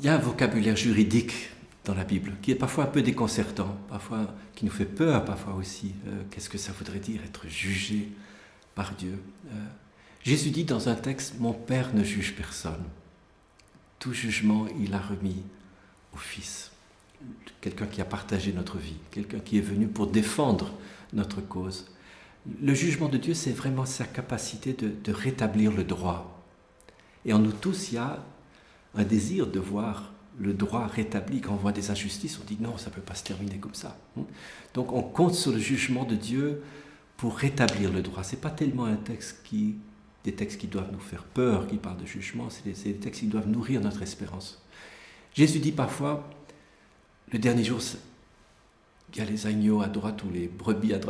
il y a un vocabulaire juridique dans la Bible qui est parfois un peu déconcertant, parfois qui nous fait peur, parfois aussi. Euh, qu'est-ce que ça voudrait dire être jugé par Dieu? Euh, Jésus dit dans un texte Mon Père ne juge personne. Tout jugement, il a remis au Fils. Quelqu'un qui a partagé notre vie, quelqu'un qui est venu pour défendre notre cause. Le jugement de Dieu, c'est vraiment sa capacité de, de rétablir le droit. Et en nous tous, il y a un désir de voir le droit rétabli. Quand on voit des injustices, on dit non, ça ne peut pas se terminer comme ça. Hein. Donc on compte sur le jugement de Dieu pour rétablir le droit. Ce n'est pas tellement un texte qui, des textes qui doivent nous faire peur, qui parlent de jugement, c'est des, des, textes qui doivent nourrir notre espérance. Jésus dit parfois, le dernier jour, il y a les agneaux à droite ou les brebis à droite